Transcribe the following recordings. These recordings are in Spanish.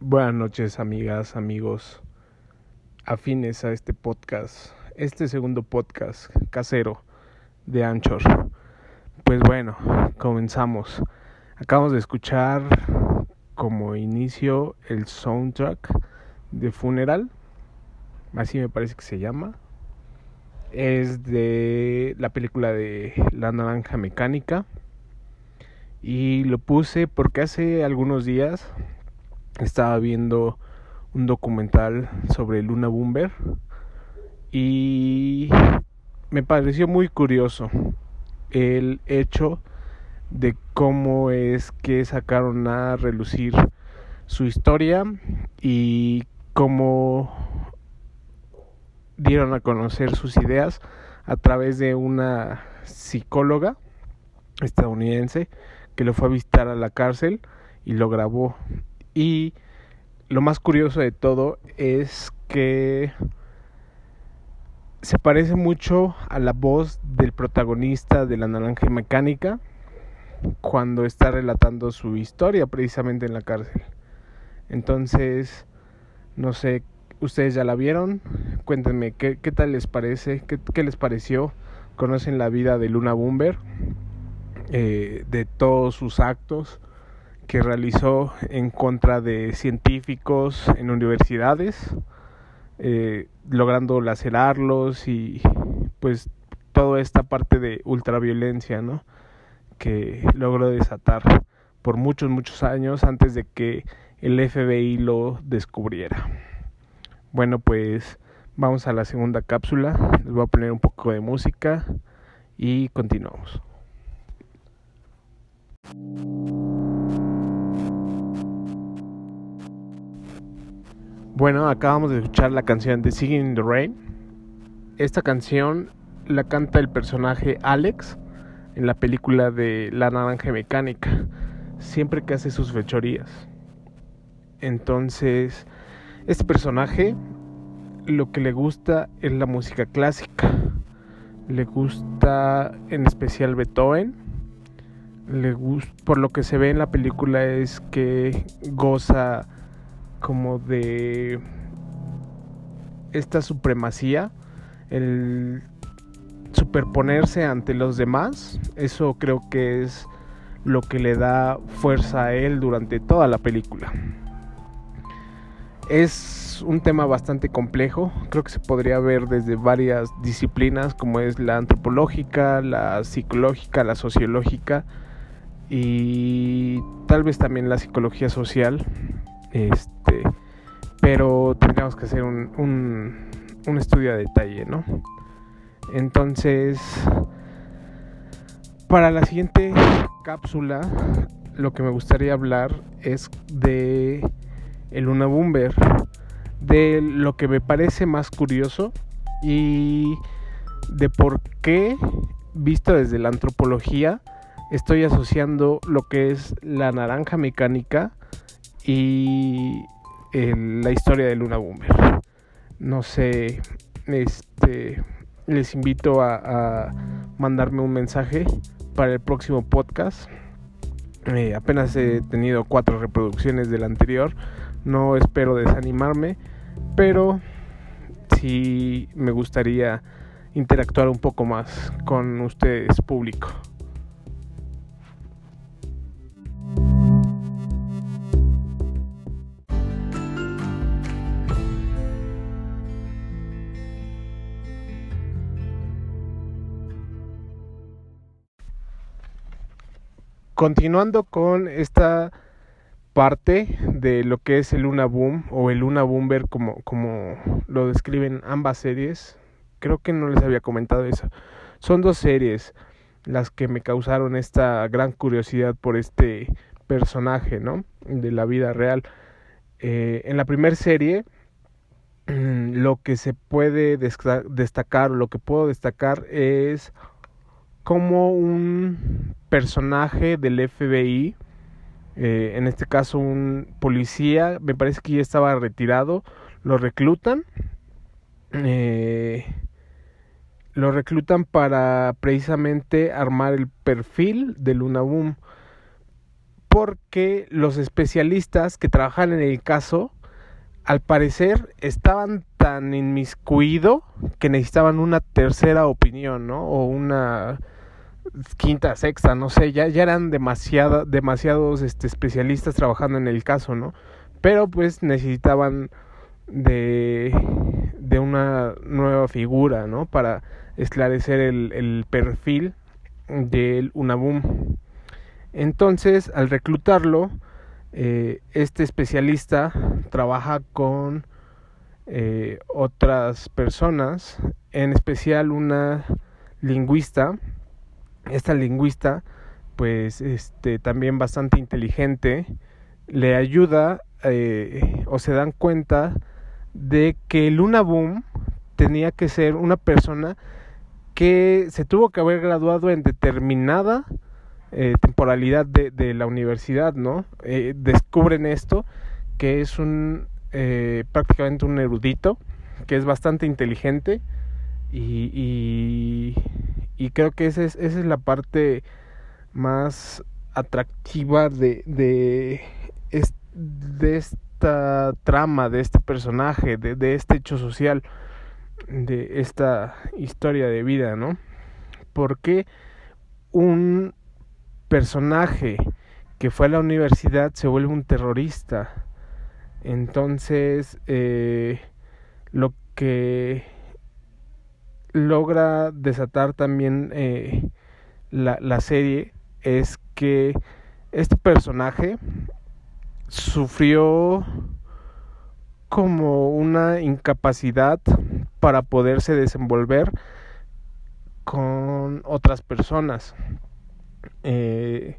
Buenas noches, amigas, amigos, afines a este podcast, este segundo podcast casero de Anchor. Pues bueno, comenzamos. Acabamos de escuchar como inicio el soundtrack de Funeral, así me parece que se llama. Es de la película de La Naranja Mecánica. Y lo puse porque hace algunos días estaba viendo un documental sobre Luna Bumber y me pareció muy curioso el hecho de cómo es que sacaron a relucir su historia y cómo dieron a conocer sus ideas a través de una psicóloga estadounidense que lo fue a visitar a la cárcel y lo grabó. Y lo más curioso de todo es que se parece mucho a la voz del protagonista de la naranja mecánica cuando está relatando su historia precisamente en la cárcel. Entonces, no sé, ustedes ya la vieron, cuéntenme qué, qué tal les parece, qué, qué les pareció, conocen la vida de Luna Bumber eh, de todos sus actos que realizó en contra de científicos en universidades, eh, logrando lacerarlos y pues toda esta parte de ultraviolencia, ¿no? Que logró desatar por muchos, muchos años antes de que el FBI lo descubriera. Bueno, pues vamos a la segunda cápsula. Les voy a poner un poco de música y continuamos. Bueno, acabamos de escuchar la canción de Singing in the Rain. Esta canción la canta el personaje Alex en la película de La Naranja Mecánica, siempre que hace sus fechorías. Entonces, este personaje lo que le gusta es la música clásica. Le gusta en especial Beethoven le gusta, por lo que se ve en la película es que goza como de esta supremacía, el superponerse ante los demás, eso creo que es lo que le da fuerza a él durante toda la película. Es un tema bastante complejo, creo que se podría ver desde varias disciplinas como es la antropológica, la psicológica, la sociológica, y tal vez también la psicología social. Este, pero tendríamos que hacer un, un, estudio a detalle, ¿no? Entonces, para la siguiente cápsula, lo que me gustaría hablar es de el Luna Bumber, de lo que me parece más curioso y de por qué, visto desde la antropología, estoy asociando lo que es la naranja mecánica y la historia de Luna Boomer. No sé, este, les invito a, mandarme un mensaje para el próximo podcast. Eh, apenas he tenido cuatro reproducciones del anterior. No espero desanimarme, pero sí me gustaría interactuar un poco más con ustedes, público. Continuando con esta parte de lo que es el Luna Boom o el Luna Boomer como, como lo describen ambas series, creo que no les había comentado eso. Son dos series las que me causaron esta gran curiosidad por este personaje, ¿no? De la vida real. Eh, en la primera serie, lo que se puede destacar, lo que puedo destacar es como un personaje del FBI, eh, en este caso un policía, me parece que ya estaba retirado, lo reclutan, eh, lo reclutan para precisamente armar el perfil de Luna Boom, porque los especialistas que trabajan en el caso al parecer estaban tan inmiscuidos que necesitaban una tercera opinión, ¿no? O una quinta, sexta, no sé, ya, ya eran demasiada, demasiados este, especialistas trabajando en el caso, ¿no? Pero pues necesitaban de, de una nueva figura, ¿no? Para esclarecer el, el perfil del Unabum. Entonces, al reclutarlo, eh, este especialista trabaja con eh, otras personas, en especial una lingüista. Esta lingüista, pues, este, también bastante inteligente, le ayuda eh, o se dan cuenta de que Luna Boom tenía que ser una persona que se tuvo que haber graduado en determinada eh, temporalidad de, la universidad, ¿no? Eh, descubren esto, que es un prácticamente un erudito, que es bastante inteligente y, y creo que esa es, esa es la parte más atractiva de, de, de esta trama, de este personaje, de, de este hecho social, de esta historia de vida, ¿no? Porque un personaje que fue a la universidad se vuelve un terrorista. Entonces, eh, lo que logra desatar también eh, la, la serie es que este personaje sufrió como una incapacidad para poderse desenvolver con otras personas. Eh,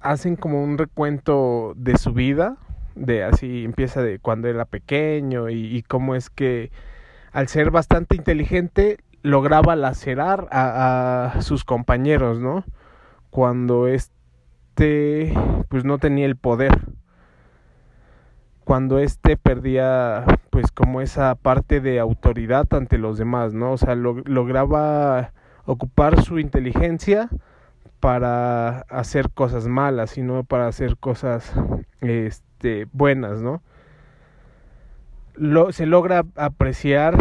hacen como un recuento de su vida, de así empieza de cuando era pequeño y, y cómo es que al ser bastante inteligente lograba lacerar a, sus compañeros, ¿no? Cuando este pues no tenía el poder. Cuando este perdía pues como esa parte de autoridad ante los demás, ¿no? O sea, lo, lograba ocupar su inteligencia para hacer cosas malas y no para hacer cosas este, buenas, ¿no? Se logra apreciar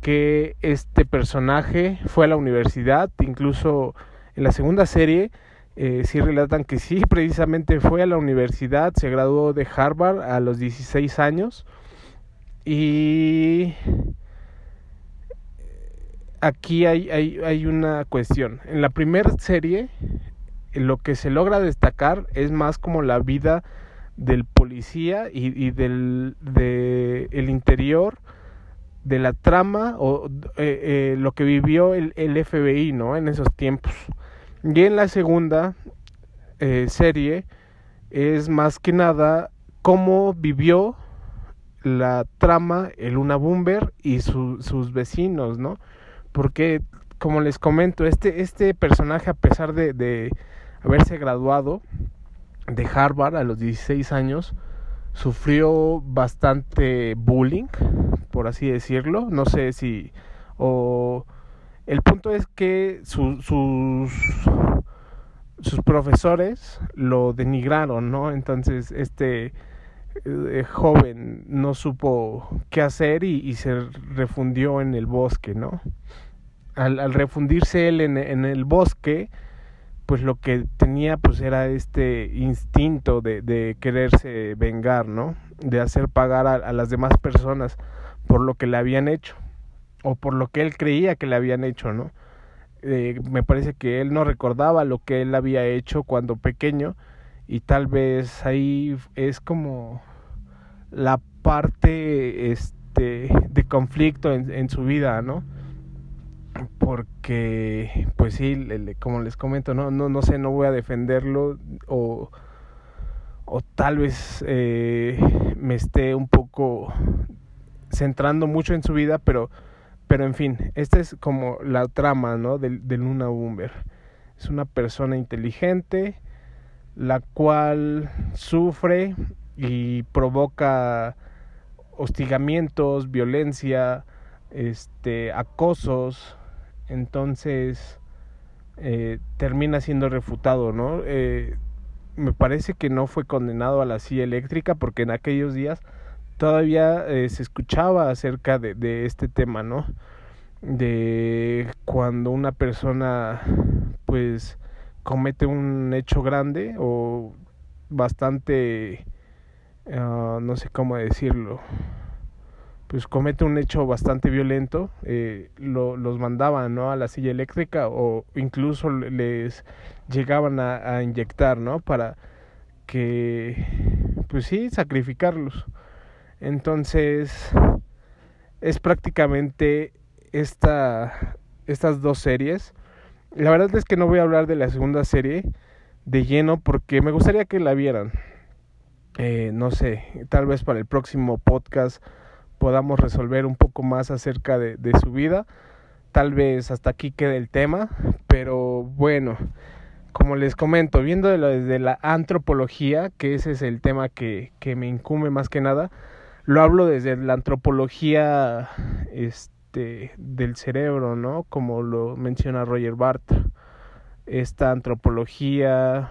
que este personaje fue a la universidad, incluso en la segunda serie eh, sí relatan que sí, precisamente fue a la universidad, se graduó de Harvard a los 16 años y aquí hay, hay, hay una cuestión. En la primera serie, lo que se logra destacar es más como la vida del policía y, del de el interior de la trama o eh, eh, lo que vivió el, FBI no en esos tiempos. Y en la segunda eh, serie es más que nada cómo vivió la trama el Una Bomber y su, sus vecinos no porque como les comento, este, este personaje a pesar de, de haberse graduado de Harvard a los 16 años, sufrió bastante bullying, por así decirlo. No sé si... o el punto es que su, sus, sus profesores lo denigraron, ¿no? Entonces este eh, joven no supo qué hacer y, se refundió en el bosque, ¿no? Al, al refundirse él en, en, el bosque, pues lo que tenía pues era este instinto de, de quererse vengar, ¿no? De hacer pagar a, las demás personas por lo que le habían hecho o por lo que él creía que le habían hecho, ¿no? Eh, me parece que él no recordaba lo que él había hecho cuando pequeño y tal vez ahí es como la parte este de conflicto en, en su vida no porque pues sí como les comento no no no sé no voy a defenderlo o o tal vez eh, me esté un poco centrando mucho en su vida pero pero en fin esta es como la trama no de, de Luna Bumber es una persona inteligente la cual sufre y provoca hostigamientos, violencia, este, acosos, entonces eh, termina siendo refutado, ¿no? Eh, me parece que no fue condenado a la silla eléctrica porque en aquellos días todavía eh, se escuchaba acerca de, este tema, ¿no? De cuando una persona pues comete un hecho grande o bastante, uh, no sé cómo decirlo, pues comete un hecho bastante violento, eh, lo, los mandaban ¿no? a la silla eléctrica o incluso les llegaban a, inyectar, ¿no? Para que, pues sí, sacrificarlos. Entonces, es prácticamente esta, estas dos series. La verdad es que no voy a hablar de la segunda serie de lleno porque me gustaría que la vieran. Eh, no sé, tal vez para el próximo podcast podamos resolver un poco más acerca de, su vida. Tal vez hasta aquí quede el tema, pero bueno, como les comento, viendo desde la antropología, que ese es el tema que, que me incumbe más que nada, lo hablo desde la antropología este, del cerebro, ¿no? Como lo menciona Roger Bartra. Esta antropología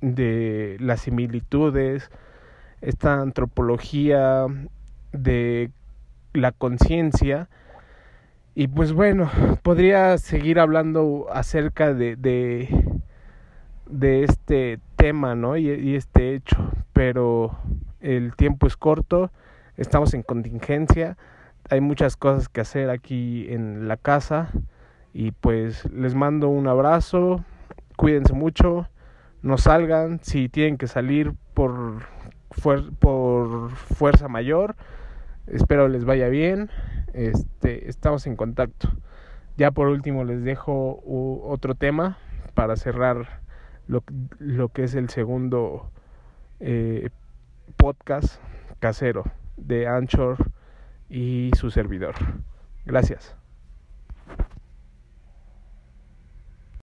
de las similitudes, esta antropología de la conciencia. Y pues bueno, podría seguir hablando acerca de, de, de este tema, ¿no? Y, este hecho, pero el tiempo es corto, estamos en contingencia, hay muchas cosas que hacer aquí en la casa y pues les mando un abrazo, cuídense mucho, no salgan, si tienen que salir por, fuer por fuerza mayor, espero les vaya bien. Este, estamos en contacto. Ya por último les dejo otro tema para cerrar lo, lo que es el segundo eh, podcast casero de Anchor y su servidor. Gracias.